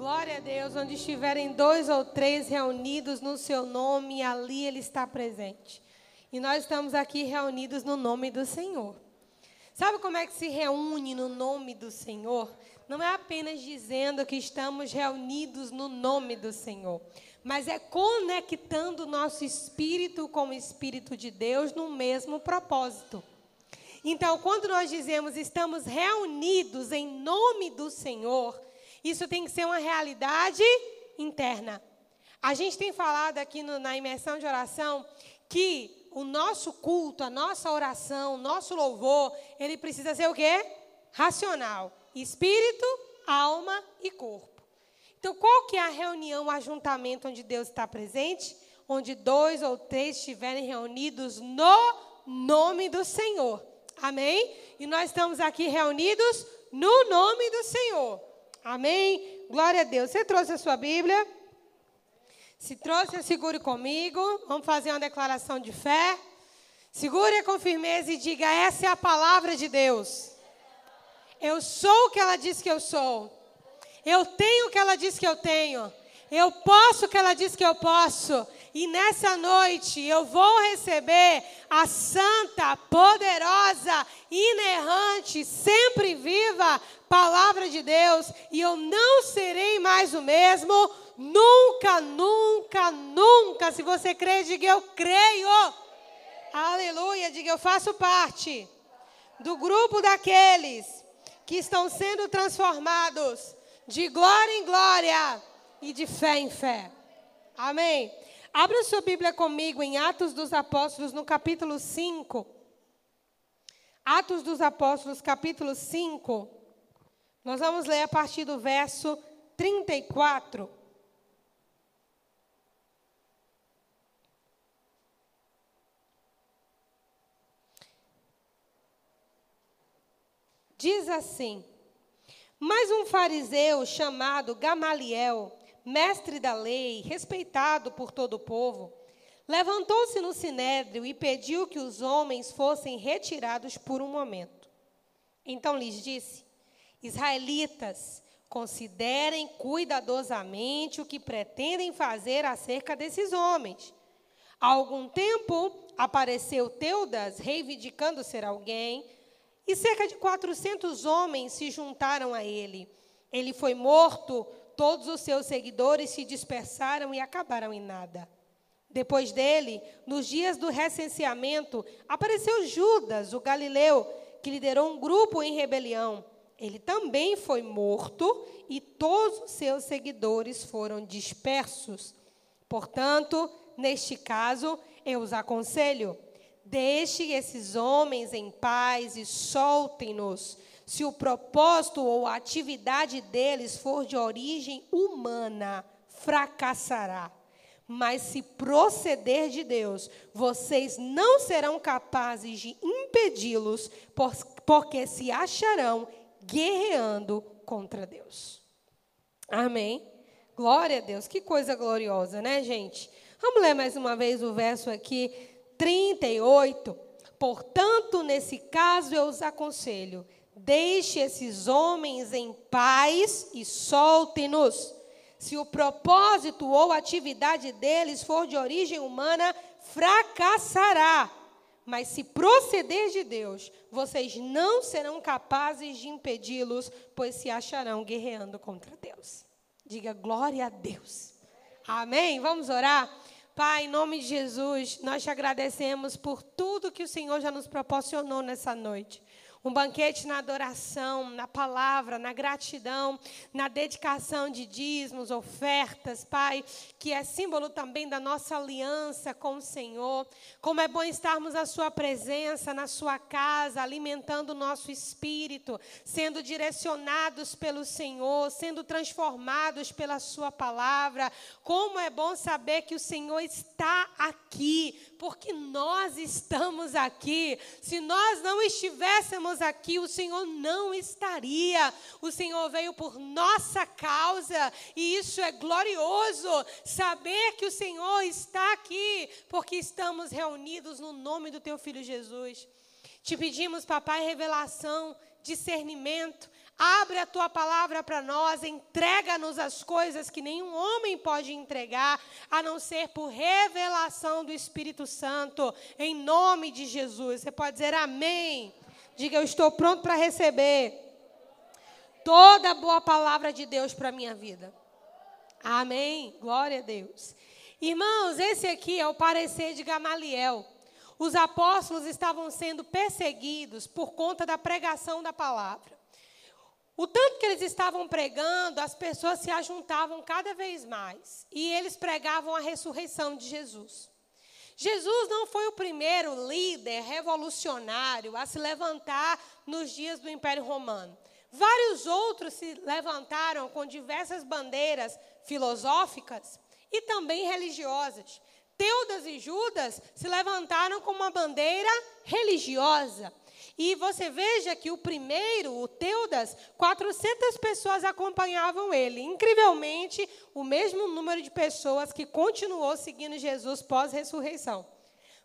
Glória a Deus, onde estiverem dois ou três reunidos no seu nome, ali Ele está presente. E nós estamos aqui reunidos no nome do Senhor. Sabe como é que se reúne no nome do Senhor? Não é apenas dizendo que estamos reunidos no nome do Senhor, mas é conectando o nosso espírito com o espírito de Deus no mesmo propósito. Então, quando nós dizemos estamos reunidos em nome do Senhor, isso tem que ser uma realidade interna. A gente tem falado aqui no, na imersão de oração que o nosso culto, a nossa oração, o nosso louvor, ele precisa ser o quê? Racional. Espírito, alma e corpo. Então, qual que é a reunião, o ajuntamento onde Deus está presente? Onde dois ou três estiverem reunidos no nome do Senhor. Amém? E nós estamos aqui reunidos no nome do Senhor. Amém? Glória a Deus. Você trouxe a sua Bíblia? Se trouxe, segure comigo. Vamos fazer uma declaração de fé. Segure com firmeza e diga: essa é a palavra de Deus. Eu sou o que ela diz que eu sou. Eu tenho o que ela diz que eu tenho. Eu posso o que ela diz que eu posso. E nessa noite eu vou receber a santa, poderosa, inerrante, sempre viva palavra de Deus. E eu não serei mais o mesmo. Nunca, nunca, nunca. Se você crê, diga eu creio. Aleluia. Diga eu faço parte do grupo daqueles que estão sendo transformados de glória em glória e de fé em fé. Amém. Abra sua Bíblia comigo em Atos dos Apóstolos, no capítulo 5. Atos dos Apóstolos, capítulo 5. Nós vamos ler a partir do verso 34. Diz assim: Mas um fariseu chamado Gamaliel mestre da lei, respeitado por todo o povo, levantou-se no sinédrio e pediu que os homens fossem retirados por um momento. Então lhes disse: Israelitas, considerem cuidadosamente o que pretendem fazer acerca desses homens. Há algum tempo apareceu Teudas, reivindicando ser alguém, e cerca de 400 homens se juntaram a ele. Ele foi morto todos os seus seguidores se dispersaram e acabaram em nada. Depois dele, nos dias do recenseamento, apareceu Judas, o galileu, que liderou um grupo em rebelião. Ele também foi morto e todos os seus seguidores foram dispersos. Portanto, neste caso, eu os aconselho: deixe esses homens em paz e soltem-nos se o propósito ou a atividade deles for de origem humana, fracassará. Mas se proceder de Deus, vocês não serão capazes de impedi-los, porque se acharão guerreando contra Deus. Amém? Glória a Deus, que coisa gloriosa, né, gente? Vamos ler mais uma vez o verso aqui, 38. Portanto, nesse caso, eu os aconselho Deixe esses homens em paz e solte-nos. Se o propósito ou atividade deles for de origem humana, fracassará. Mas se proceder de Deus, vocês não serão capazes de impedi-los, pois se acharão guerreando contra Deus. Diga glória a Deus. Amém? Vamos orar? Pai, em nome de Jesus, nós te agradecemos por tudo que o Senhor já nos proporcionou nessa noite. Um banquete na adoração, na palavra, na gratidão, na dedicação de dízimos, ofertas, Pai, que é símbolo também da nossa aliança com o Senhor. Como é bom estarmos à Sua presença, na Sua casa, alimentando o nosso espírito, sendo direcionados pelo Senhor, sendo transformados pela Sua palavra. Como é bom saber que o Senhor está aqui porque nós estamos aqui. Se nós não estivéssemos aqui, o Senhor não estaria. O Senhor veio por nossa causa, e isso é glorioso. Saber que o Senhor está aqui, porque estamos reunidos no nome do Teu Filho Jesus. Te pedimos, papai, revelação, discernimento Abre a tua palavra para nós, entrega-nos as coisas que nenhum homem pode entregar, a não ser por revelação do Espírito Santo, em nome de Jesus. Você pode dizer amém. Diga, eu estou pronto para receber toda boa palavra de Deus para a minha vida. Amém. Glória a Deus. Irmãos, esse aqui é o parecer de Gamaliel. Os apóstolos estavam sendo perseguidos por conta da pregação da palavra. O tanto que eles estavam pregando, as pessoas se ajuntavam cada vez mais. E eles pregavam a ressurreição de Jesus. Jesus não foi o primeiro líder revolucionário a se levantar nos dias do Império Romano. Vários outros se levantaram com diversas bandeiras filosóficas e também religiosas. Teudas e Judas se levantaram com uma bandeira religiosa. E você veja que o primeiro, o Teudas, 400 pessoas acompanhavam ele. Incrivelmente, o mesmo número de pessoas que continuou seguindo Jesus pós-ressurreição.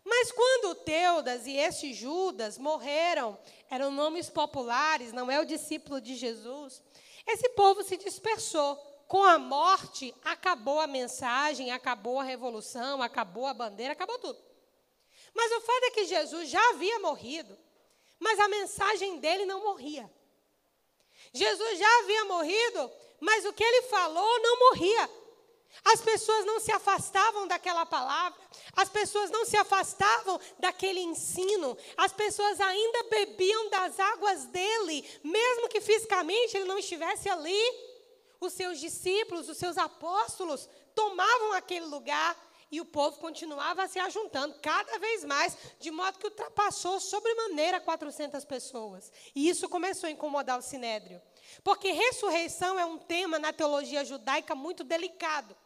Mas quando Teudas e esse Judas morreram, eram nomes populares, não é o discípulo de Jesus, esse povo se dispersou. Com a morte, acabou a mensagem, acabou a revolução, acabou a bandeira, acabou tudo. Mas o fato é que Jesus já havia morrido. Mas a mensagem dele não morria. Jesus já havia morrido, mas o que ele falou não morria. As pessoas não se afastavam daquela palavra, as pessoas não se afastavam daquele ensino, as pessoas ainda bebiam das águas dele, mesmo que fisicamente ele não estivesse ali. Os seus discípulos, os seus apóstolos tomavam aquele lugar e o povo continuava se ajuntando cada vez mais, de modo que ultrapassou sobremaneira 400 pessoas. E isso começou a incomodar o sinédrio. Porque ressurreição é um tema na teologia judaica muito delicado.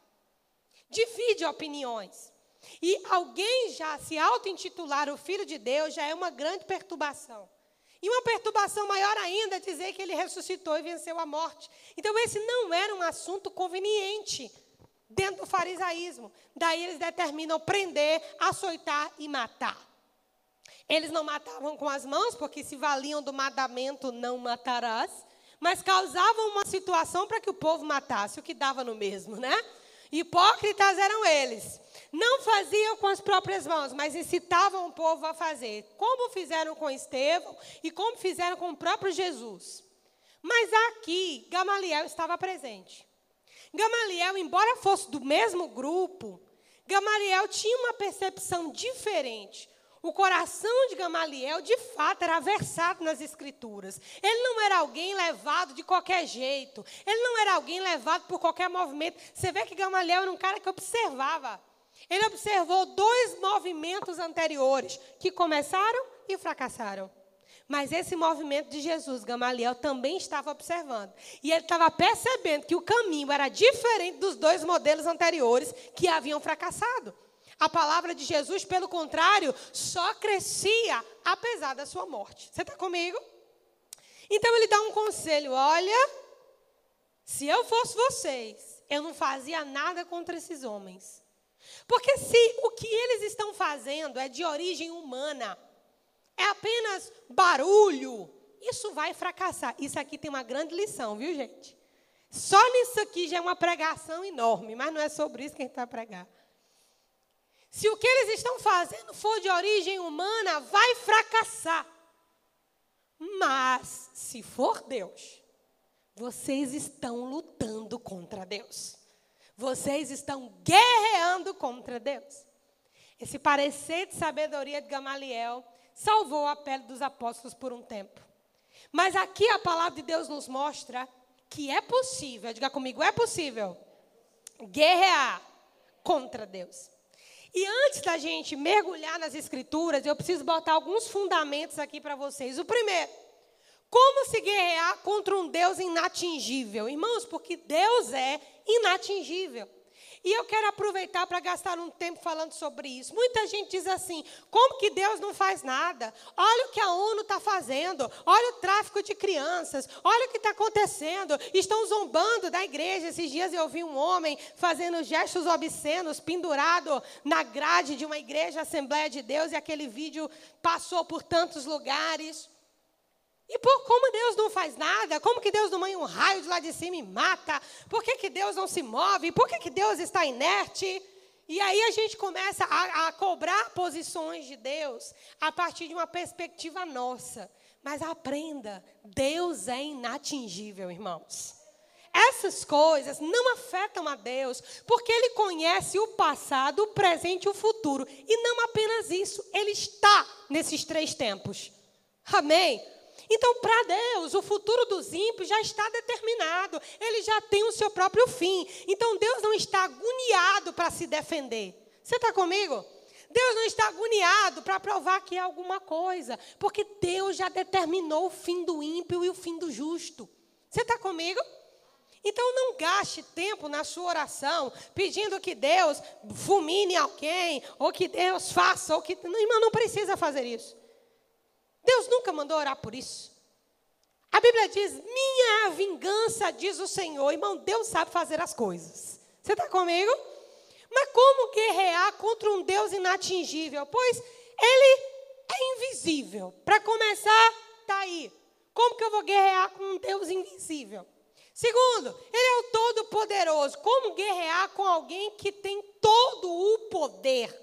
Divide opiniões. E alguém já se auto-intitular o Filho de Deus já é uma grande perturbação. E uma perturbação maior ainda é dizer que ele ressuscitou e venceu a morte. Então, esse não era um assunto conveniente dentro do farisaísmo. Daí eles determinam prender, açoitar e matar. Eles não matavam com as mãos, porque se valiam do mandamento não matarás, mas causavam uma situação para que o povo matasse, o que dava no mesmo, né? Hipócritas eram eles. Não faziam com as próprias mãos, mas incitavam o povo a fazer, como fizeram com Estevão e como fizeram com o próprio Jesus. Mas aqui, Gamaliel estava presente. Gamaliel, embora fosse do mesmo grupo, Gamaliel tinha uma percepção diferente. O coração de Gamaliel, de fato, era versado nas Escrituras. Ele não era alguém levado de qualquer jeito. Ele não era alguém levado por qualquer movimento. Você vê que Gamaliel era um cara que observava. Ele observou dois movimentos anteriores que começaram e fracassaram. Mas esse movimento de Jesus, Gamaliel também estava observando. E ele estava percebendo que o caminho era diferente dos dois modelos anteriores que haviam fracassado. A palavra de Jesus, pelo contrário, só crescia apesar da sua morte. Você está comigo? Então ele dá um conselho: olha, se eu fosse vocês, eu não fazia nada contra esses homens. Porque se o que eles estão fazendo é de origem humana, é apenas barulho, isso vai fracassar. Isso aqui tem uma grande lição, viu, gente? Só nisso aqui já é uma pregação enorme, mas não é sobre isso que a gente vai pregar. Se o que eles estão fazendo for de origem humana, vai fracassar. Mas, se for Deus, vocês estão lutando contra Deus. Vocês estão guerreando contra Deus. Esse parecer de sabedoria de Gamaliel salvou a pele dos apóstolos por um tempo. Mas aqui a palavra de Deus nos mostra que é possível, diga comigo, é possível guerrear contra Deus. E antes da gente mergulhar nas escrituras, eu preciso botar alguns fundamentos aqui para vocês. O primeiro, como se guerrear contra um Deus inatingível? Irmãos, porque Deus é inatingível. E eu quero aproveitar para gastar um tempo falando sobre isso. Muita gente diz assim: como que Deus não faz nada? Olha o que a ONU está fazendo, olha o tráfico de crianças, olha o que está acontecendo. Estão zombando da igreja. Esses dias eu vi um homem fazendo gestos obscenos, pendurado na grade de uma igreja, Assembleia de Deus, e aquele vídeo passou por tantos lugares. E por como Deus não faz nada? Como que Deus não manda um raio de lá de cima e mata? Por que, que Deus não se move? Por que, que Deus está inerte? E aí a gente começa a, a cobrar posições de Deus a partir de uma perspectiva nossa. Mas aprenda, Deus é inatingível, irmãos. Essas coisas não afetam a Deus, porque Ele conhece o passado, o presente e o futuro. E não apenas isso, Ele está nesses três tempos. Amém? Então, para Deus, o futuro dos ímpios já está determinado, ele já tem o seu próprio fim. Então, Deus não está agoniado para se defender. Você está comigo? Deus não está agoniado para provar que é alguma coisa, porque Deus já determinou o fim do ímpio e o fim do justo. Você está comigo? Então não gaste tempo na sua oração pedindo que Deus fulmine alguém, ou que Deus faça, ou que. Irmão, não precisa fazer isso. Deus nunca mandou orar por isso. A Bíblia diz: Minha vingança, diz o Senhor. Irmão, Deus sabe fazer as coisas. Você está comigo? Mas como guerrear contra um Deus inatingível? Pois ele é invisível. Para começar, está aí. Como que eu vou guerrear com um Deus invisível? Segundo, ele é o todo-poderoso. Como guerrear com alguém que tem todo o poder?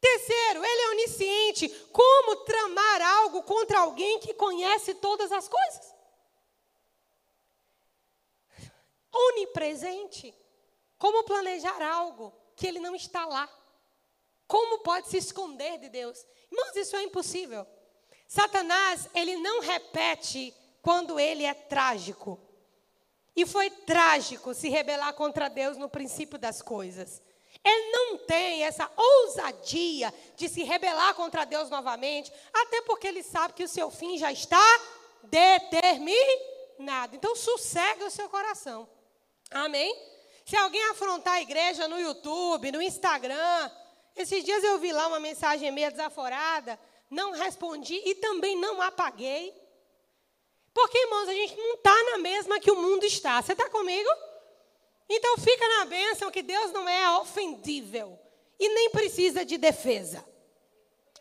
Terceiro, ele é onisciente. Como tramar algo contra alguém que conhece todas as coisas? Onipresente. Como planejar algo que ele não está lá? Como pode se esconder de Deus? Irmãos, isso é impossível. Satanás, ele não repete quando ele é trágico. E foi trágico se rebelar contra Deus no princípio das coisas. Ele não tem essa ousadia de se rebelar contra Deus novamente, até porque ele sabe que o seu fim já está determinado. Então, sossegue o seu coração. Amém? Se alguém afrontar a igreja no YouTube, no Instagram, esses dias eu vi lá uma mensagem meio desaforada, não respondi e também não apaguei. Porque, irmãos, a gente não está na mesma que o mundo está. Você está comigo? Então fica na bênção que Deus não é ofendível e nem precisa de defesa.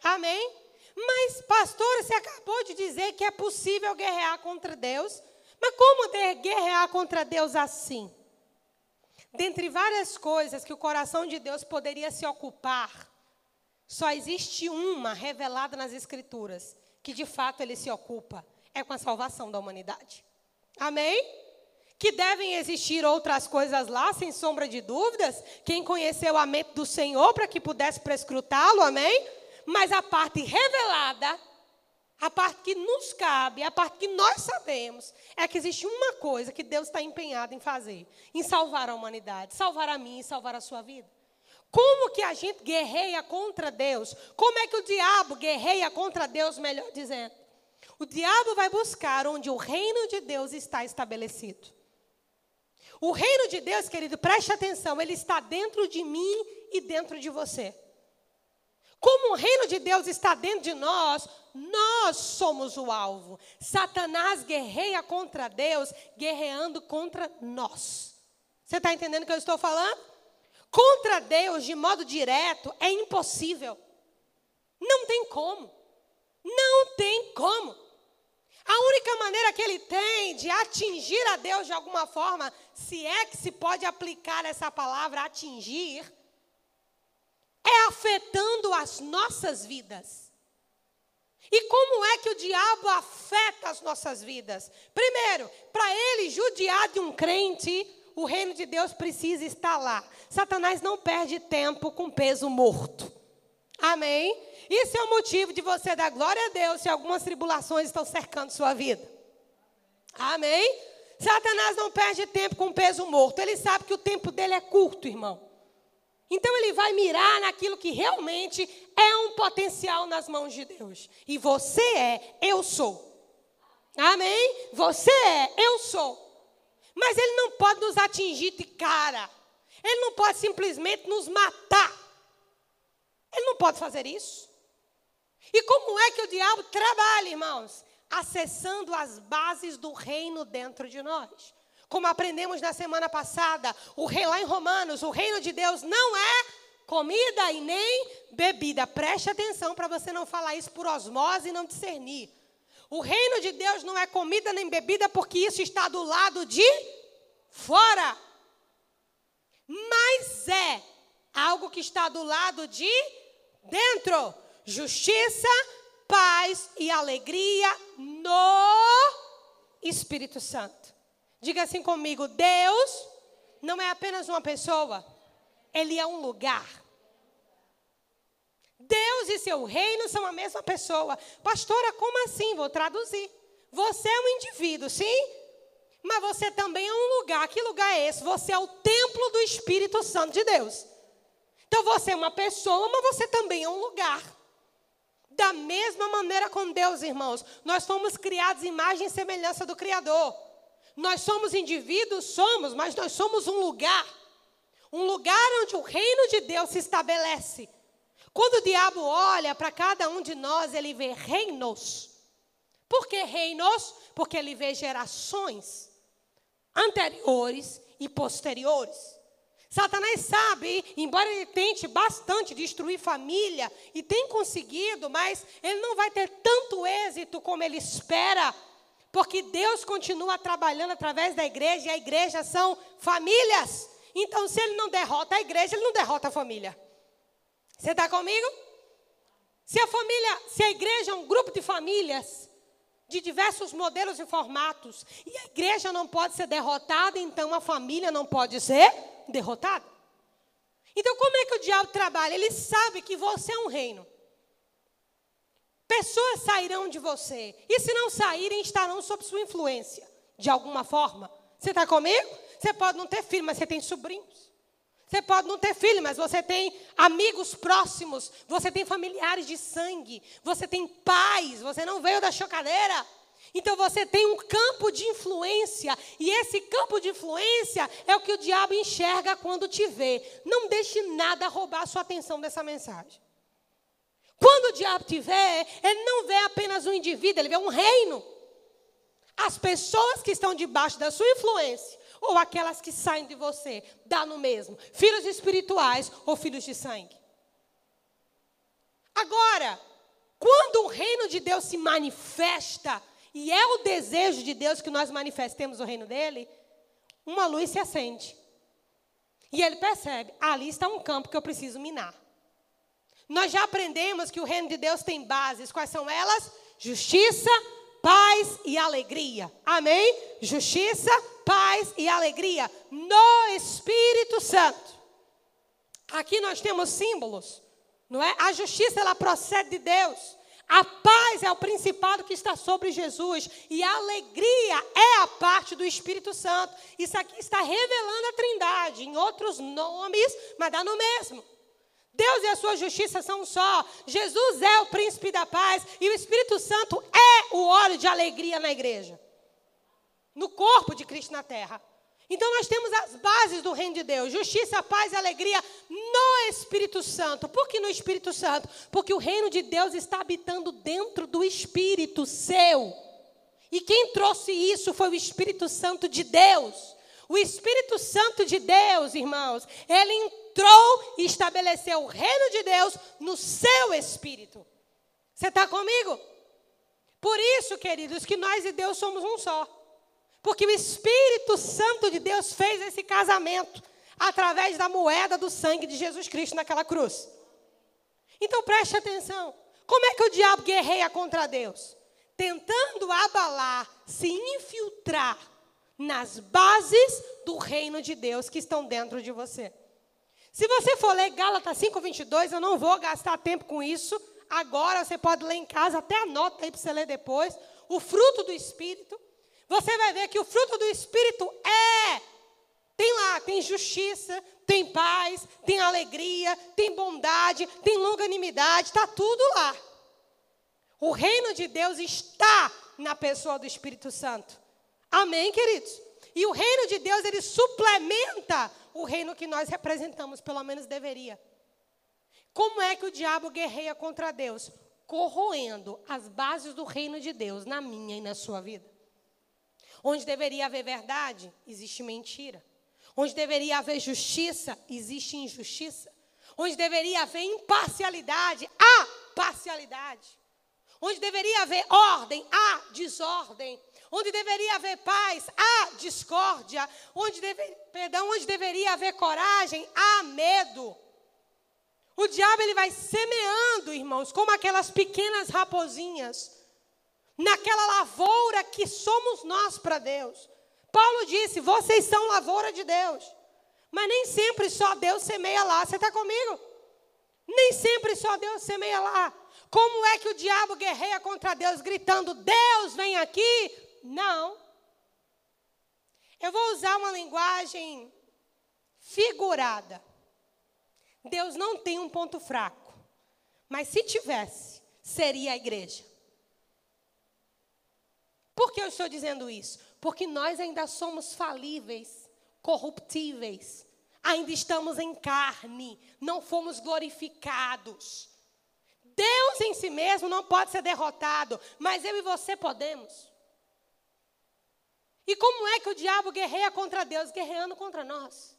Amém? Mas, pastor, você acabou de dizer que é possível guerrear contra Deus. Mas como guerrear contra Deus assim? Dentre várias coisas que o coração de Deus poderia se ocupar, só existe uma revelada nas Escrituras, que de fato ele se ocupa: é com a salvação da humanidade. Amém? Que devem existir outras coisas lá, sem sombra de dúvidas. Quem conheceu a mente do Senhor para que pudesse prescrutá-lo, amém? Mas a parte revelada, a parte que nos cabe, a parte que nós sabemos, é que existe uma coisa que Deus está empenhado em fazer: em salvar a humanidade, salvar a mim e salvar a sua vida. Como que a gente guerreia contra Deus? Como é que o diabo guerreia contra Deus, melhor dizendo? O diabo vai buscar onde o reino de Deus está estabelecido. O reino de Deus, querido, preste atenção, ele está dentro de mim e dentro de você. Como o reino de Deus está dentro de nós, nós somos o alvo. Satanás guerreia contra Deus, guerreando contra nós. Você está entendendo o que eu estou falando? Contra Deus, de modo direto, é impossível. Não tem como. Não tem como. A única maneira que ele tem de atingir a Deus de alguma forma, se é que se pode aplicar essa palavra atingir, é afetando as nossas vidas. E como é que o diabo afeta as nossas vidas? Primeiro, para ele judiar de um crente, o reino de Deus precisa estar lá. Satanás não perde tempo com peso morto. Amém? Isso é o motivo de você dar glória a Deus se algumas tribulações estão cercando sua vida. Amém? Satanás não perde tempo com peso morto. Ele sabe que o tempo dele é curto, irmão. Então ele vai mirar naquilo que realmente é um potencial nas mãos de Deus. E você é, eu sou. Amém? Você é, eu sou. Mas ele não pode nos atingir de cara. Ele não pode simplesmente nos matar. Ele não pode fazer isso. E como é que o diabo trabalha, irmãos? Acessando as bases do reino dentro de nós. Como aprendemos na semana passada, o rei lá em Romanos, o reino de Deus não é comida e nem bebida. Preste atenção para você não falar isso por osmose e não discernir. O reino de Deus não é comida nem bebida, porque isso está do lado de fora. Mas é algo que está do lado de dentro. Justiça, paz e alegria no Espírito Santo. Diga assim comigo: Deus não é apenas uma pessoa, Ele é um lugar. Deus e seu reino são a mesma pessoa. Pastora, como assim? Vou traduzir. Você é um indivíduo, sim? Mas você também é um lugar. Que lugar é esse? Você é o templo do Espírito Santo de Deus. Então você é uma pessoa, mas você também é um lugar. Da mesma maneira com Deus, irmãos, nós fomos criados imagem e semelhança do Criador. Nós somos indivíduos, somos, mas nós somos um lugar. Um lugar onde o reino de Deus se estabelece. Quando o diabo olha para cada um de nós, ele vê reinos. Por que reinos? Porque ele vê gerações anteriores e posteriores. Satanás sabe, embora ele tente bastante destruir família, e tem conseguido, mas ele não vai ter tanto êxito como ele espera, porque Deus continua trabalhando através da igreja, e a igreja são famílias. Então, se ele não derrota a igreja, ele não derrota a família. Você está comigo? Se a família, se a igreja é um grupo de famílias de diversos modelos e formatos, e a igreja não pode ser derrotada, então a família não pode ser. Então, como é que o diabo trabalha? Ele sabe que você é um reino. Pessoas sairão de você, e se não saírem, estarão sob sua influência, de alguma forma. Você está comigo? Você pode não ter filho, mas você tem sobrinhos. Você pode não ter filho, mas você tem amigos próximos, você tem familiares de sangue, você tem pais, você não veio da chocadeira. Então você tem um campo de influência, e esse campo de influência é o que o diabo enxerga quando te vê. Não deixe nada roubar a sua atenção dessa mensagem. Quando o diabo te vê, ele não vê apenas um indivíduo, ele vê um reino. As pessoas que estão debaixo da sua influência ou aquelas que saem de você, dá no mesmo. Filhos espirituais ou filhos de sangue. Agora, quando o reino de Deus se manifesta, e é o desejo de Deus que nós manifestemos o reino dele, uma luz se acende. E ele percebe: ali está um campo que eu preciso minar. Nós já aprendemos que o reino de Deus tem bases. Quais são elas? Justiça, paz e alegria. Amém? Justiça, paz e alegria no Espírito Santo. Aqui nós temos símbolos, não é? A justiça ela procede de Deus. A paz é o principado que está sobre Jesus e a alegria é a parte do Espírito Santo. Isso aqui está revelando a Trindade em outros nomes, mas dá no mesmo. Deus e a sua justiça são só. Jesus é o príncipe da paz e o Espírito Santo é o óleo de alegria na igreja. No corpo de Cristo na terra. Então nós temos as bases do reino de Deus: justiça, paz e alegria no Espírito Santo. Por que no Espírito Santo? Porque o reino de Deus está habitando dentro do Espírito seu. E quem trouxe isso foi o Espírito Santo de Deus. O Espírito Santo de Deus, irmãos, ele entrou e estabeleceu o reino de Deus no seu espírito. Você está comigo? Por isso, queridos, que nós e Deus somos um só. Porque o Espírito Santo de Deus fez esse casamento através da moeda do sangue de Jesus Cristo naquela cruz. Então preste atenção. Como é que o diabo guerreia contra Deus? Tentando abalar, se infiltrar nas bases do reino de Deus que estão dentro de você. Se você for ler Gálatas 5:22, eu não vou gastar tempo com isso. Agora você pode ler em casa, até anota aí para você ler depois. O fruto do Espírito. Você vai ver que o fruto do Espírito é. Tem lá, tem justiça, tem paz, tem alegria, tem bondade, tem longanimidade, está tudo lá. O reino de Deus está na pessoa do Espírito Santo. Amém, queridos? E o reino de Deus, ele suplementa o reino que nós representamos, pelo menos deveria. Como é que o diabo guerreia contra Deus? Corroendo as bases do reino de Deus na minha e na sua vida. Onde deveria haver verdade, existe mentira. Onde deveria haver justiça, existe injustiça. Onde deveria haver imparcialidade, há parcialidade. Onde deveria haver ordem, há desordem. Onde deveria haver paz, há discórdia. Onde deve, perdão, onde deveria haver coragem, há medo. O diabo ele vai semeando, irmãos, como aquelas pequenas raposinhas, naquela lavoura que somos nós para Deus. Paulo disse: vocês são lavoura de Deus. Mas nem sempre só Deus semeia lá. Você está comigo? Nem sempre só Deus semeia lá. Como é que o diabo guerreia contra Deus, gritando: Deus vem aqui? Não. Eu vou usar uma linguagem figurada. Deus não tem um ponto fraco. Mas se tivesse, seria a igreja. Que eu estou dizendo isso? Porque nós ainda somos falíveis, corruptíveis. Ainda estamos em carne, não fomos glorificados. Deus em si mesmo não pode ser derrotado, mas eu e você podemos. E como é que o diabo guerreia contra Deus? Guerreando contra nós.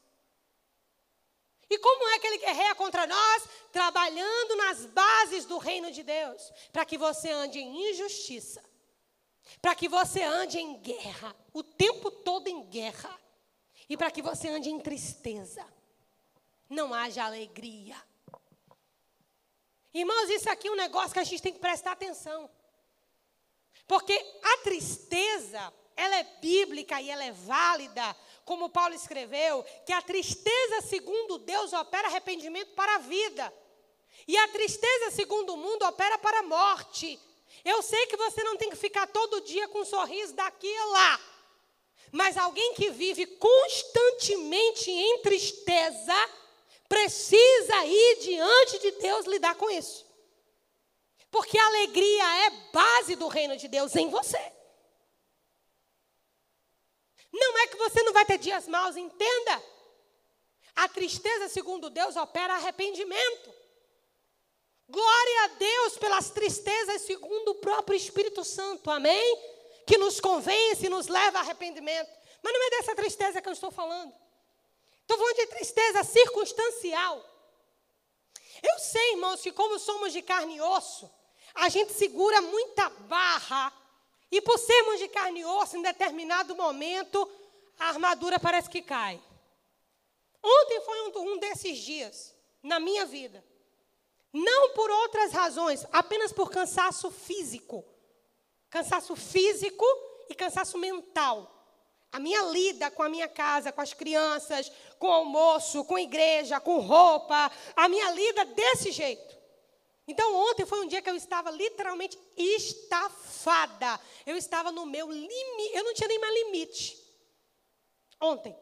E como é que ele guerreia contra nós? Trabalhando nas bases do reino de Deus, para que você ande em injustiça, para que você ande em guerra, o tempo todo em guerra, e para que você ande em tristeza, não haja alegria. Irmãos, isso aqui é um negócio que a gente tem que prestar atenção. Porque a tristeza, ela é bíblica e ela é válida, como Paulo escreveu, que a tristeza segundo Deus opera arrependimento para a vida. E a tristeza segundo o mundo opera para a morte. Eu sei que você não tem que ficar todo dia com um sorriso daqui e lá. Mas alguém que vive constantemente em tristeza, precisa ir diante de Deus lidar com isso. Porque a alegria é base do reino de Deus em você. Não é que você não vai ter dias maus, entenda. A tristeza, segundo Deus, opera arrependimento. Glória a Deus pelas tristezas, segundo o próprio Espírito Santo, amém? Que nos convence e nos leva a arrependimento. Mas não é dessa tristeza que eu estou falando. Estou falando de tristeza circunstancial. Eu sei, irmãos, que como somos de carne e osso, a gente segura muita barra. E por sermos de carne e osso, em determinado momento, a armadura parece que cai. Ontem foi um, um desses dias, na minha vida. Não por outras razões, apenas por cansaço físico. Cansaço físico e cansaço mental. A minha lida com a minha casa, com as crianças, com almoço, com igreja, com roupa, a minha lida desse jeito. Então, ontem foi um dia que eu estava literalmente estafada. Eu estava no meu limite, eu não tinha nem mais limite. Ontem.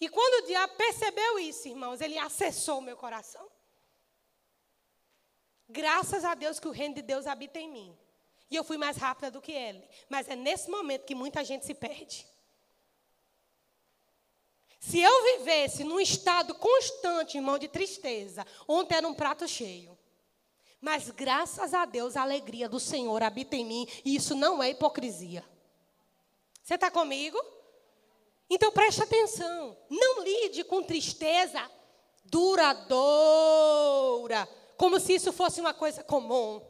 E quando o diabo percebeu isso, irmãos, ele acessou o meu coração. Graças a Deus que o reino de Deus habita em mim. E eu fui mais rápida do que ele. Mas é nesse momento que muita gente se perde. Se eu vivesse num estado constante, irmão, de tristeza, ontem era um prato cheio. Mas graças a Deus a alegria do Senhor habita em mim e isso não é hipocrisia. Você está comigo? Então preste atenção. Não lide com tristeza duradoura, como se isso fosse uma coisa comum.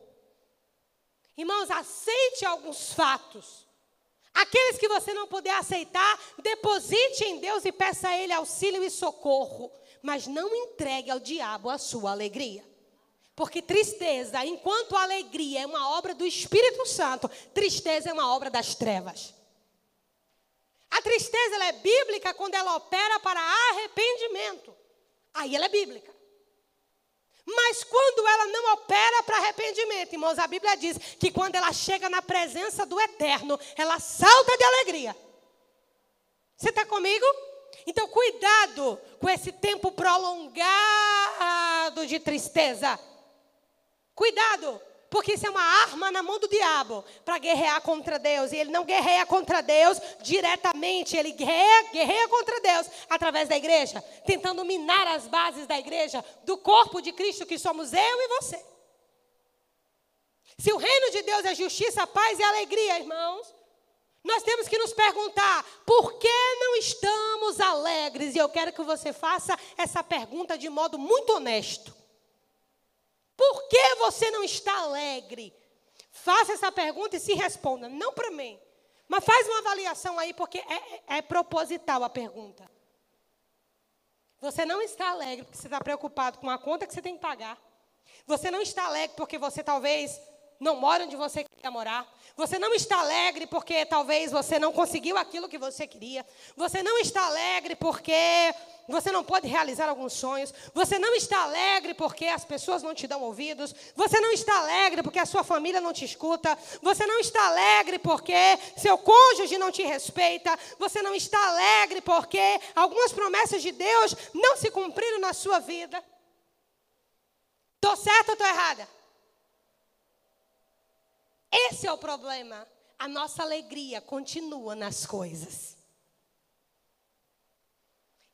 Irmãos, aceite alguns fatos. Aqueles que você não puder aceitar, deposite em Deus e peça a Ele auxílio e socorro. Mas não entregue ao diabo a sua alegria. Porque tristeza, enquanto alegria é uma obra do Espírito Santo, tristeza é uma obra das trevas. A tristeza é bíblica quando ela opera para arrependimento. Aí ela é bíblica. Mas quando ela não opera para arrependimento, irmãos, a Bíblia diz que quando ela chega na presença do Eterno, ela salta de alegria. Você está comigo? Então, cuidado com esse tempo prolongado de tristeza. Cuidado. Porque isso é uma arma na mão do diabo para guerrear contra Deus. E ele não guerreia contra Deus diretamente, ele guerreia, guerreia contra Deus através da igreja, tentando minar as bases da igreja, do corpo de Cristo que somos eu e você. Se o reino de Deus é justiça, paz e alegria, irmãos, nós temos que nos perguntar: por que não estamos alegres? E eu quero que você faça essa pergunta de modo muito honesto. Por que você não está alegre? Faça essa pergunta e se responda. Não para mim. Mas faz uma avaliação aí, porque é, é, é proposital a pergunta. Você não está alegre porque você está preocupado com a conta que você tem que pagar. Você não está alegre porque você talvez não mora onde você queria morar. Você não está alegre porque talvez você não conseguiu aquilo que você queria. Você não está alegre porque você não pode realizar alguns sonhos. Você não está alegre porque as pessoas não te dão ouvidos. Você não está alegre porque a sua família não te escuta. Você não está alegre porque seu cônjuge não te respeita. Você não está alegre porque algumas promessas de Deus não se cumpriram na sua vida. Estou certa ou estou errada? Esse é o problema. A nossa alegria continua nas coisas.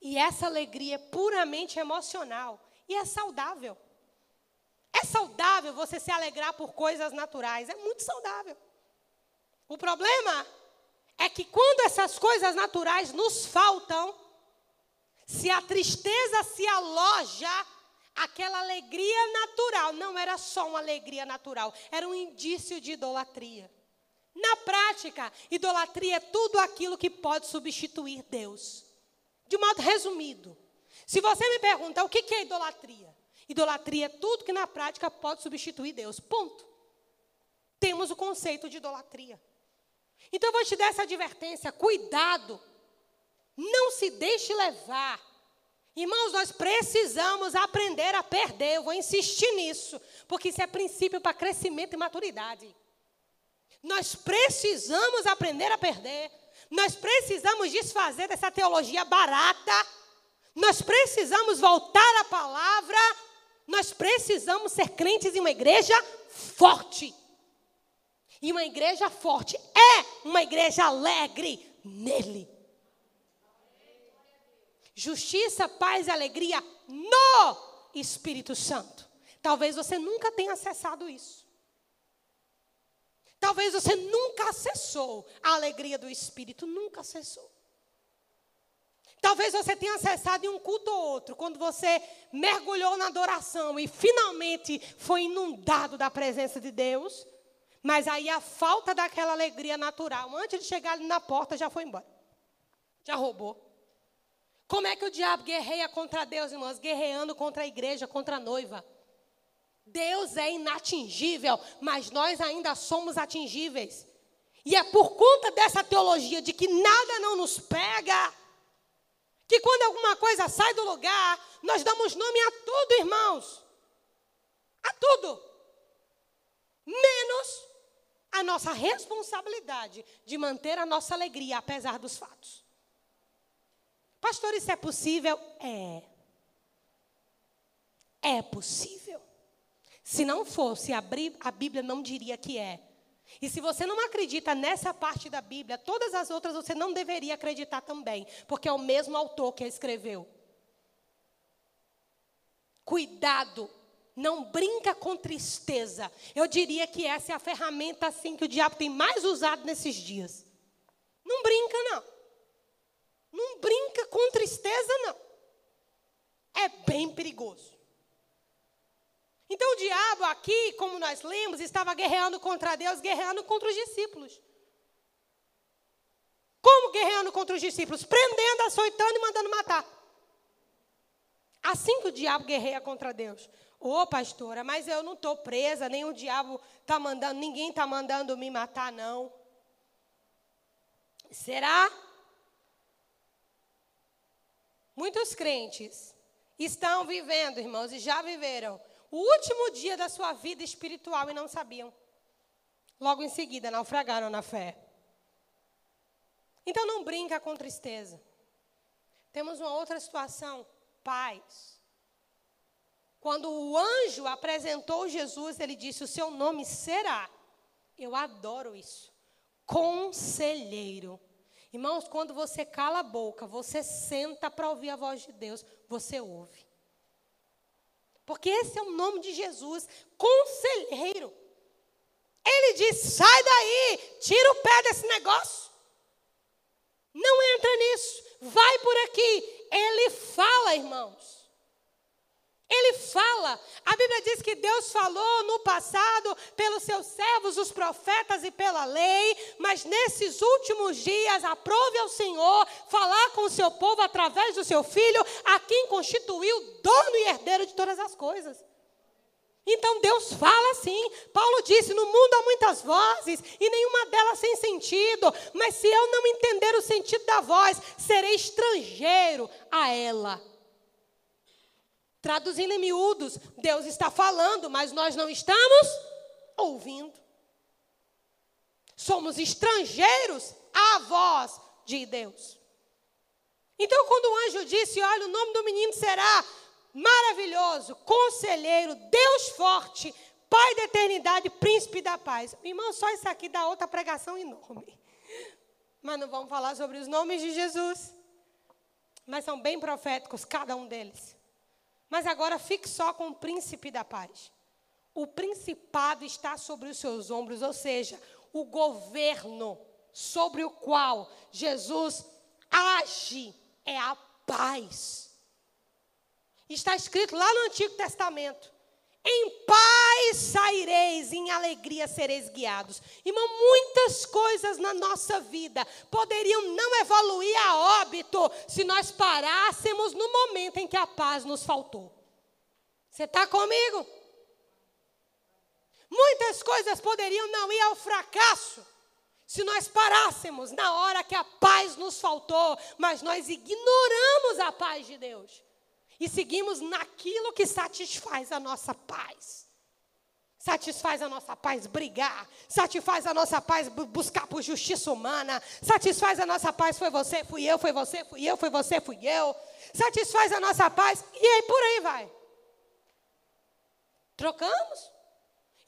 E essa alegria é puramente emocional e é saudável. É saudável você se alegrar por coisas naturais, é muito saudável. O problema é que quando essas coisas naturais nos faltam, se a tristeza se aloja, aquela alegria natural não era só uma alegria natural, era um indício de idolatria. Na prática, idolatria é tudo aquilo que pode substituir Deus. De modo resumido, se você me perguntar o que é idolatria, idolatria é tudo que na prática pode substituir Deus. Ponto. Temos o conceito de idolatria. Então eu vou te dar essa advertência: cuidado, não se deixe levar Irmãos, nós precisamos aprender a perder. Eu vou insistir nisso, porque isso é princípio para crescimento e maturidade. Nós precisamos aprender a perder. Nós precisamos desfazer dessa teologia barata. Nós precisamos voltar à palavra. Nós precisamos ser crentes em uma igreja forte. E uma igreja forte é uma igreja alegre nele justiça, paz e alegria no Espírito Santo. Talvez você nunca tenha acessado isso. Talvez você nunca acessou a alegria do Espírito, nunca acessou. Talvez você tenha acessado em um culto ou outro, quando você mergulhou na adoração e finalmente foi inundado da presença de Deus, mas aí a falta daquela alegria natural, antes de chegar ali na porta, já foi embora. Já roubou. Como é que o diabo guerreia contra Deus, irmãos? Guerreando contra a igreja, contra a noiva. Deus é inatingível, mas nós ainda somos atingíveis. E é por conta dessa teologia de que nada não nos pega, que quando alguma coisa sai do lugar, nós damos nome a tudo, irmãos. A tudo. Menos a nossa responsabilidade de manter a nossa alegria apesar dos fatos. Pastor, isso é possível? É. É possível. Se não fosse, a Bíblia não diria que é. E se você não acredita nessa parte da Bíblia, todas as outras você não deveria acreditar também, porque é o mesmo autor que a escreveu. Cuidado, não brinca com tristeza. Eu diria que essa é a ferramenta assim que o diabo tem mais usado nesses dias. Não brinca não. Não brinca com tristeza, não. É bem perigoso. Então o diabo aqui, como nós lemos, estava guerreando contra Deus, guerreando contra os discípulos. Como guerreando contra os discípulos? Prendendo, açoitando e mandando matar. Assim que o diabo guerreia contra Deus. Ô, oh, pastora, mas eu não estou presa, nem o diabo está mandando, ninguém está mandando me matar, não. Será? Muitos crentes estão vivendo, irmãos, e já viveram o último dia da sua vida espiritual e não sabiam. Logo em seguida, naufragaram na fé. Então não brinca com tristeza. Temos uma outra situação, paz. Quando o anjo apresentou Jesus, ele disse: O seu nome será. Eu adoro isso. Conselheiro Irmãos, quando você cala a boca, você senta para ouvir a voz de Deus, você ouve. Porque esse é o nome de Jesus, conselheiro. Ele diz: sai daí, tira o pé desse negócio. Não entra nisso, vai por aqui. Ele fala, irmãos. Ele fala. A Bíblia diz que Deus falou no passado pelos seus servos, os profetas e pela lei, mas nesses últimos dias, aprove ao Senhor falar com o seu povo através do seu filho, a quem constituiu dono e herdeiro de todas as coisas. Então Deus fala assim. Paulo disse: No mundo há muitas vozes e nenhuma delas sem sentido. Mas se eu não entender o sentido da voz, serei estrangeiro a ela. Traduzindo em miúdos, Deus está falando, mas nós não estamos ouvindo. Somos estrangeiros à voz de Deus. Então, quando o anjo disse: Olha, o nome do menino será maravilhoso, conselheiro, Deus forte, Pai da eternidade, príncipe da paz. Irmão, só isso aqui dá outra pregação enorme. Mas não vamos falar sobre os nomes de Jesus. Mas são bem proféticos, cada um deles. Mas agora fique só com o príncipe da paz. O principado está sobre os seus ombros, ou seja, o governo sobre o qual Jesus age é a paz. Está escrito lá no Antigo Testamento. Em paz saireis, em alegria sereis guiados. Irmão, muitas coisas na nossa vida poderiam não evoluir a óbito se nós parássemos no momento em que a paz nos faltou. Você está comigo? Muitas coisas poderiam não ir ao fracasso se nós parássemos na hora que a paz nos faltou, mas nós ignoramos a paz de Deus e seguimos naquilo que satisfaz a nossa paz. Satisfaz a nossa paz brigar, satisfaz a nossa paz buscar por justiça humana, satisfaz a nossa paz foi você, fui eu, foi você, fui eu, foi você, fui eu. Satisfaz a nossa paz e aí por aí vai. Trocamos?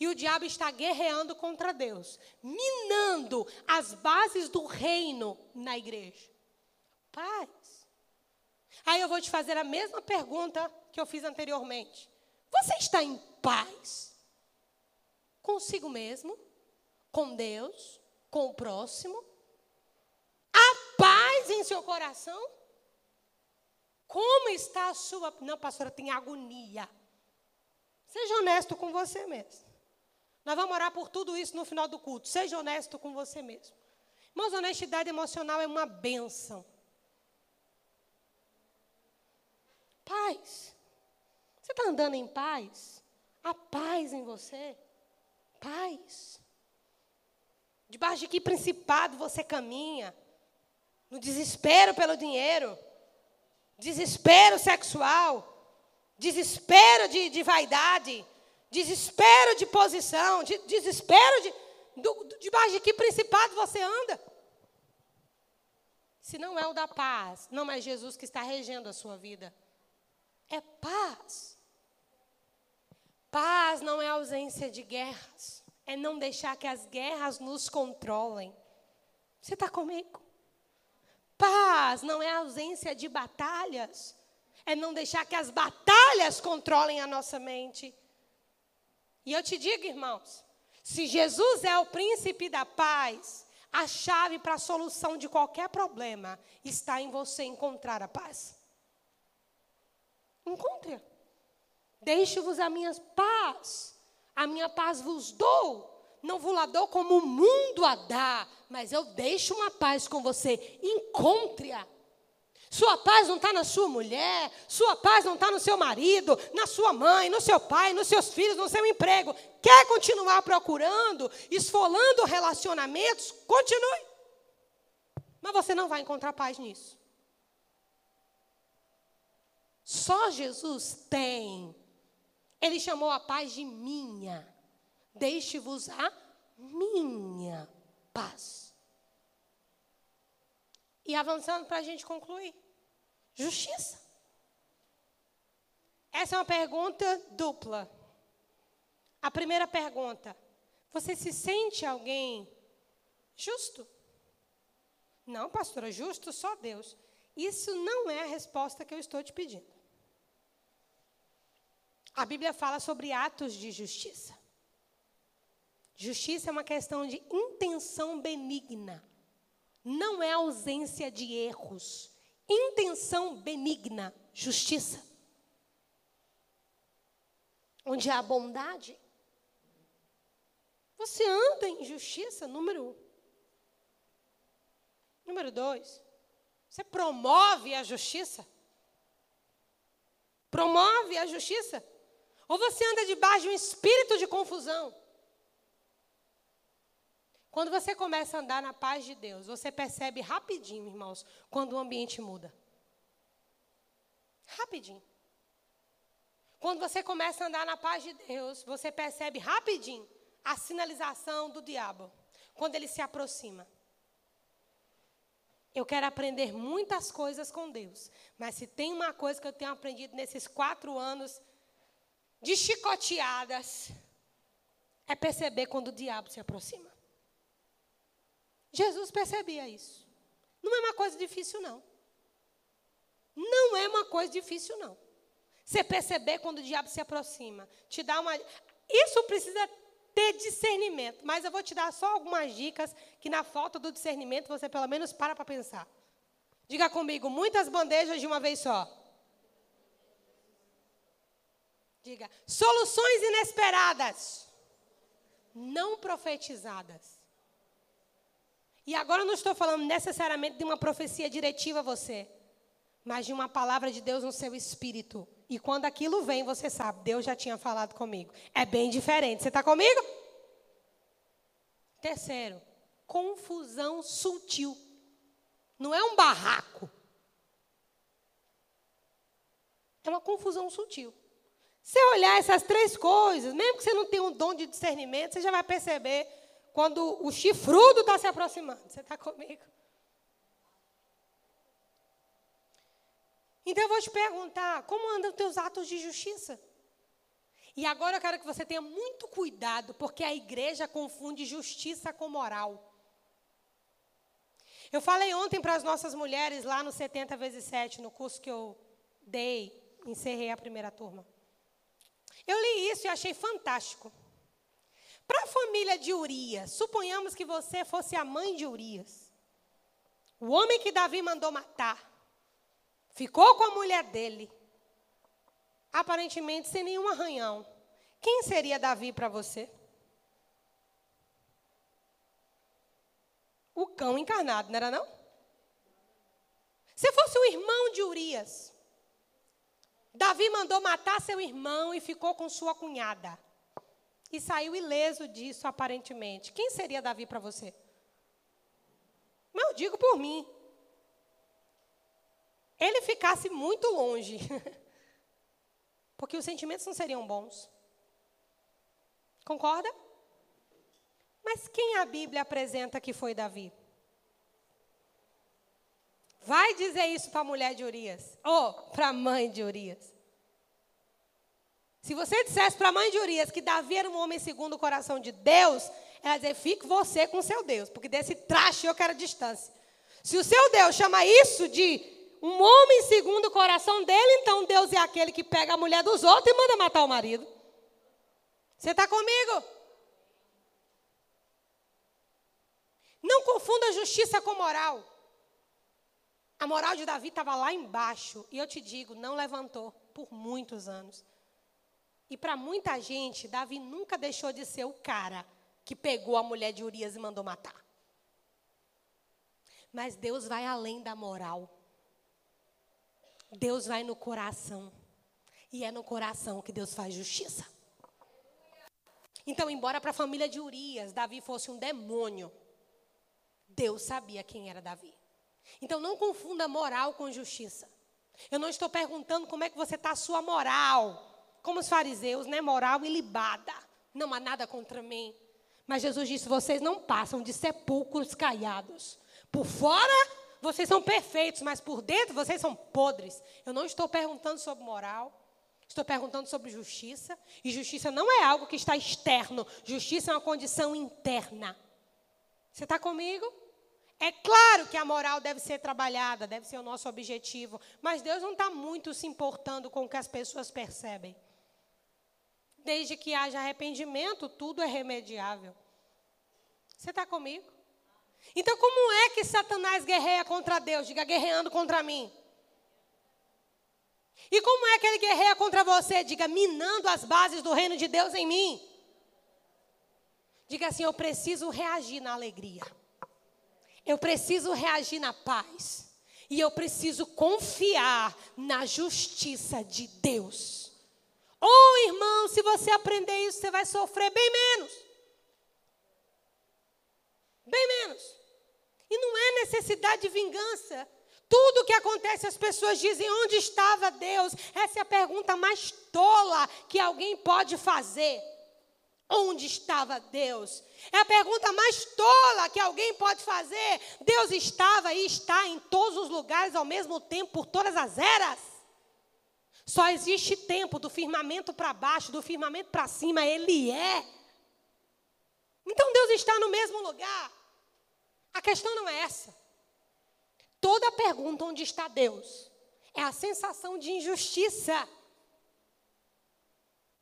E o diabo está guerreando contra Deus, minando as bases do reino na igreja. Paz. Aí eu vou te fazer a mesma pergunta que eu fiz anteriormente. Você está em paz? Consigo mesmo? Com Deus? Com o próximo? Há paz em seu coração? Como está a sua. Não, pastora, tem agonia. Seja honesto com você mesmo. Nós vamos orar por tudo isso no final do culto. Seja honesto com você mesmo. Irmãos, honestidade emocional é uma benção. Paz. Você está andando em paz? Há paz em você? Paz. Debaixo de que principado você caminha? No desespero pelo dinheiro? Desespero sexual? Desespero de, de vaidade? Desespero de posição? De, desespero de. Debaixo de que principado você anda? Se não é o da paz, não é Jesus que está regendo a sua vida é paz. Paz não é ausência de guerras, é não deixar que as guerras nos controlem. Você está comigo? Paz não é ausência de batalhas, é não deixar que as batalhas controlem a nossa mente. E eu te digo, irmãos, se Jesus é o príncipe da paz, a chave para a solução de qualquer problema está em você encontrar a paz. Encontre. Deixe-vos a minha paz. A minha paz vos dou. Não vos la dou como o mundo a dá, mas eu deixo uma paz com você. Encontre-a. Sua paz não está na sua mulher, sua paz não está no seu marido, na sua mãe, no seu pai, nos seus filhos, no seu emprego. Quer continuar procurando, esfolando relacionamentos? Continue. Mas você não vai encontrar paz nisso. Só Jesus tem. Ele chamou a paz de minha. Deixe-vos a minha paz. E avançando para a gente concluir: justiça. Essa é uma pergunta dupla. A primeira pergunta: você se sente alguém justo? Não, pastora, justo só Deus. Isso não é a resposta que eu estou te pedindo. A Bíblia fala sobre atos de justiça. Justiça é uma questão de intenção benigna. Não é ausência de erros. Intenção benigna, justiça. onde há bondade. Você anda em justiça, número um. Número dois, você promove a justiça? Promove a justiça? Ou você anda debaixo de um espírito de confusão? Quando você começa a andar na paz de Deus, você percebe rapidinho, irmãos, quando o ambiente muda. Rapidinho. Quando você começa a andar na paz de Deus, você percebe rapidinho a sinalização do diabo, quando ele se aproxima. Eu quero aprender muitas coisas com Deus, mas se tem uma coisa que eu tenho aprendido nesses quatro anos de chicoteadas, é perceber quando o diabo se aproxima. Jesus percebia isso. Não é uma coisa difícil, não. Não é uma coisa difícil, não. Você perceber quando o diabo se aproxima, te dá uma. Isso precisa ter discernimento. Mas eu vou te dar só algumas dicas que, na falta do discernimento, você pelo menos para para pensar. Diga comigo: muitas bandejas de uma vez só. Diga: soluções inesperadas, não profetizadas. E agora eu não estou falando necessariamente de uma profecia diretiva a você, mas de uma palavra de Deus no seu espírito. E quando aquilo vem, você sabe, Deus já tinha falado comigo. É bem diferente. Você está comigo? Terceiro, confusão sutil. Não é um barraco. É uma confusão sutil. Se olhar essas três coisas, mesmo que você não tenha um dom de discernimento, você já vai perceber quando o chifrudo está se aproximando. Você está comigo? Então eu vou te perguntar: como andam os teus atos de justiça? E agora eu quero que você tenha muito cuidado, porque a igreja confunde justiça com moral. Eu falei ontem para as nossas mulheres lá no 70 vezes 7, no curso que eu dei, encerrei a primeira turma. Eu li isso e achei fantástico. Para a família de Urias, suponhamos que você fosse a mãe de Urias. O homem que Davi mandou matar. Ficou com a mulher dele. Aparentemente sem nenhum arranhão. Quem seria Davi para você? O cão encarnado, não era não? Se fosse o irmão de Urias, Davi mandou matar seu irmão e ficou com sua cunhada. E saiu ileso disso, aparentemente. Quem seria Davi para você? Mas eu digo por mim ele ficasse muito longe. Porque os sentimentos não seriam bons. Concorda? Mas quem a Bíblia apresenta que foi Davi? Vai dizer isso para a mulher de Urias, ou para a mãe de Urias. Se você dissesse para a mãe de Urias que Davi era um homem segundo o coração de Deus, ela ia dizer: fique você com seu Deus, porque desse traste eu quero distância. Se o seu Deus chama isso de um homem segundo o coração dele, então Deus é aquele que pega a mulher dos outros e manda matar o marido. Você está comigo? Não confunda justiça com moral. A moral de Davi estava lá embaixo. E eu te digo, não levantou por muitos anos. E para muita gente, Davi nunca deixou de ser o cara que pegou a mulher de Urias e mandou matar. Mas Deus vai além da moral. Deus vai no coração. E é no coração que Deus faz justiça. Então, embora para a família de Urias Davi fosse um demônio, Deus sabia quem era Davi. Então, não confunda moral com justiça. Eu não estou perguntando como é que você está a sua moral. Como os fariseus, né? Moral ilibada. Não há nada contra mim. Mas Jesus disse: vocês não passam de sepulcros caiados. Por fora vocês são perfeitos, mas por dentro vocês são podres. Eu não estou perguntando sobre moral. Estou perguntando sobre justiça. E justiça não é algo que está externo. Justiça é uma condição interna. Você está comigo? É claro que a moral deve ser trabalhada, deve ser o nosso objetivo. Mas Deus não está muito se importando com o que as pessoas percebem. Desde que haja arrependimento, tudo é remediável. Você está comigo? Então, como é que Satanás guerreia contra Deus? Diga, guerreando contra mim. E como é que ele guerreia contra você? Diga, minando as bases do reino de Deus em mim. Diga assim: eu preciso reagir na alegria. Eu preciso reagir na paz. E eu preciso confiar na justiça de Deus. Oh, irmão, se você aprender isso, você vai sofrer bem menos. Bem menos. E não é necessidade de vingança. Tudo que acontece, as pessoas dizem: onde estava Deus? Essa é a pergunta mais tola que alguém pode fazer. Onde estava Deus? É a pergunta mais tola que alguém pode fazer. Deus estava e está em todos os lugares ao mesmo tempo, por todas as eras. Só existe tempo do firmamento para baixo, do firmamento para cima, Ele é. Então Deus está no mesmo lugar. A questão não é essa. Toda pergunta onde está Deus é a sensação de injustiça.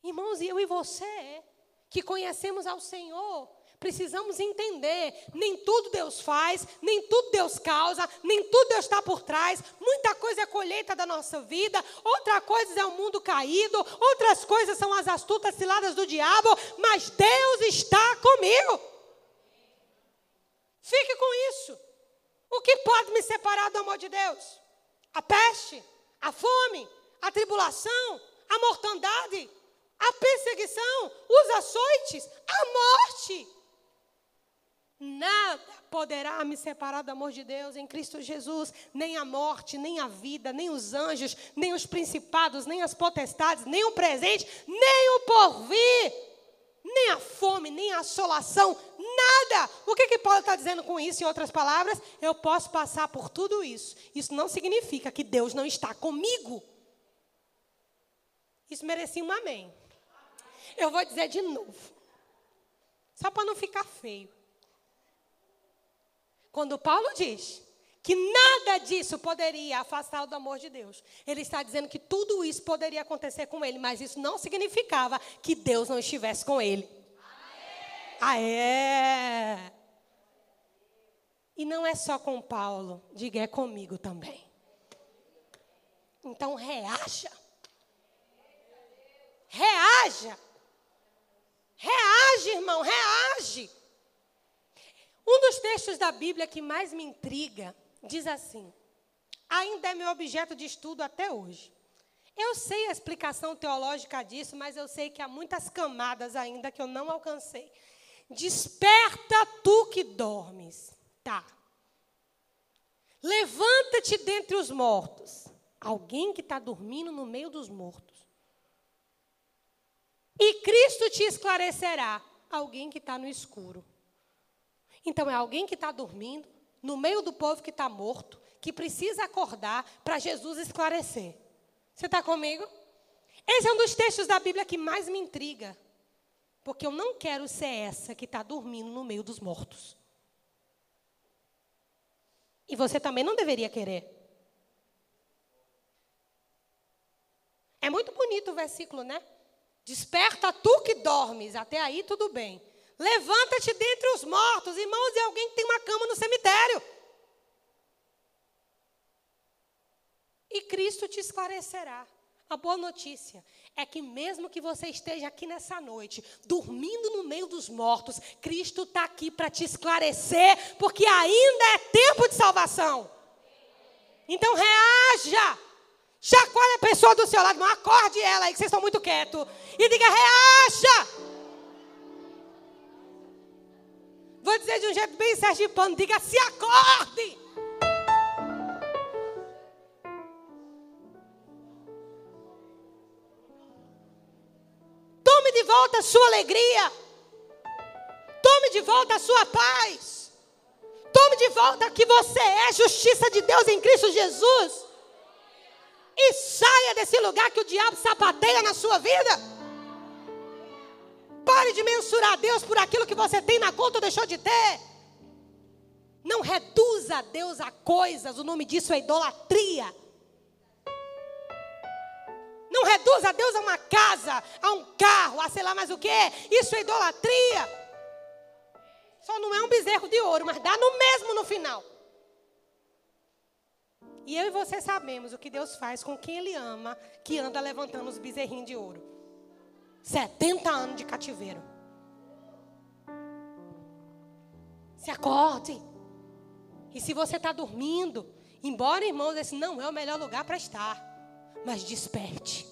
Irmãos, eu e você que conhecemos ao Senhor, precisamos entender: nem tudo Deus faz, nem tudo Deus causa, nem tudo Deus está por trás. Muita coisa é colheita da nossa vida, outra coisa é o mundo caído, outras coisas são as astutas ciladas do diabo, mas Deus está comigo. Fique com isso. O que pode me separar do amor de Deus? A peste, a fome, a tribulação, a mortandade, a perseguição, os açoites, a morte. Nada poderá me separar do amor de Deus em Cristo Jesus, nem a morte, nem a vida, nem os anjos, nem os principados, nem as potestades, nem o presente, nem o porvir, nem a fome, nem a assolação, nada. O que, que Paulo está dizendo com isso, em outras palavras? Eu posso passar por tudo isso. Isso não significa que Deus não está comigo. Isso merecia um amém. Eu vou dizer de novo. Só para não ficar feio. Quando Paulo diz que nada disso poderia afastá-lo do amor de Deus, ele está dizendo que tudo isso poderia acontecer com ele, mas isso não significava que Deus não estivesse com ele. Ah, é. E não é só com Paulo, diga é comigo também. Então reaja. Reaja. Reage, irmão, reage. Um dos textos da Bíblia que mais me intriga diz assim: ainda é meu objeto de estudo até hoje. Eu sei a explicação teológica disso, mas eu sei que há muitas camadas ainda que eu não alcancei. Desperta tu que dormes. Tá. Levanta-te dentre os mortos. Alguém que está dormindo no meio dos mortos. E Cristo te esclarecerá. Alguém que está no escuro. Então é alguém que está dormindo, no meio do povo que está morto, que precisa acordar para Jesus esclarecer. Você está comigo? Esse é um dos textos da Bíblia que mais me intriga. Porque eu não quero ser essa que está dormindo no meio dos mortos. E você também não deveria querer. É muito bonito o versículo, né? Desperta tu que dormes. Até aí tudo bem. Levanta-te dentre os mortos. Irmãos, e alguém que tem uma cama no cemitério. E Cristo te esclarecerá. A boa notícia é que, mesmo que você esteja aqui nessa noite, dormindo no meio dos mortos, Cristo está aqui para te esclarecer, porque ainda é tempo de salvação. Então, reaja. Chacoalha a pessoa do seu lado, não acorde ela aí, que vocês estão muito quietos. E diga, reaja. Vou dizer de um jeito bem sergipano, diga, se acorde. Tome de volta a sua alegria. Tome de volta a sua paz. Tome de volta que você é justiça de Deus em Cristo Jesus. E saia desse lugar que o diabo sapateia na sua vida. Pare de mensurar Deus por aquilo que você tem na conta ou deixou de ter. Não reduza Deus a coisas, o nome disso é idolatria. Não reduza Deus a uma casa, a um carro, a sei lá mais o que. Isso é idolatria. Só não é um bezerro de ouro, mas dá no mesmo no final. E eu e você sabemos o que Deus faz com quem Ele ama, que anda levantando os bezerrinhos de ouro. 70 anos de cativeiro. Se acorde. E se você está dormindo, embora, irmãos, esse não é o melhor lugar para estar, mas desperte.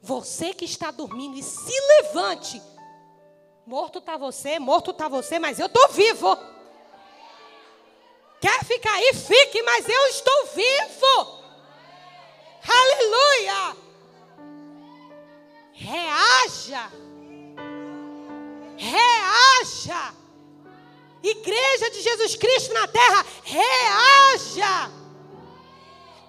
Você que está dormindo e se levante. Morto está você, morto está você, mas eu estou vivo. Quer ficar aí? Fique, mas eu estou vivo. Aleluia. Reaja. Reaja. Igreja de Jesus Cristo na terra, reaja.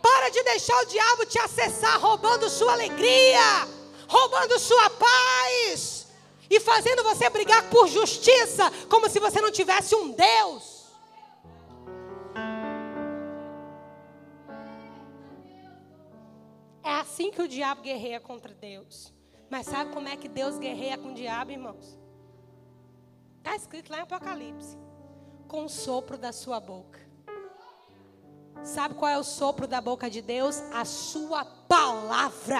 Para de deixar o diabo te acessar roubando sua alegria, roubando sua paz e fazendo você brigar por justiça, como se você não tivesse um Deus. Assim que o diabo guerreia contra Deus. Mas sabe como é que Deus guerreia com o diabo, irmãos? Está escrito lá em Apocalipse: com o sopro da sua boca. Sabe qual é o sopro da boca de Deus? A sua palavra.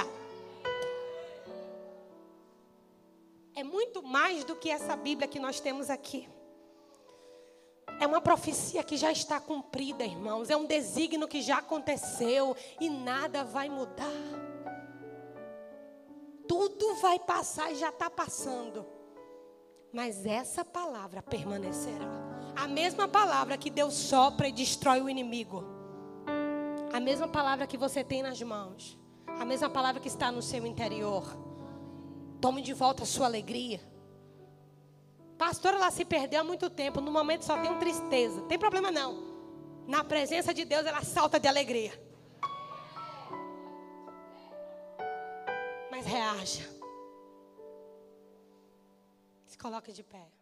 É muito mais do que essa Bíblia que nós temos aqui. É uma profecia que já está cumprida, irmãos. É um desígnio que já aconteceu e nada vai mudar. Tudo vai passar e já está passando. Mas essa palavra permanecerá. A mesma palavra que Deus sopra e destrói o inimigo. A mesma palavra que você tem nas mãos. A mesma palavra que está no seu interior. Tome de volta a sua alegria. Pastora, ela se perdeu há muito tempo. No momento só tem tristeza. Tem problema não. Na presença de Deus ela salta de alegria. Mas reaja. Se coloque de pé.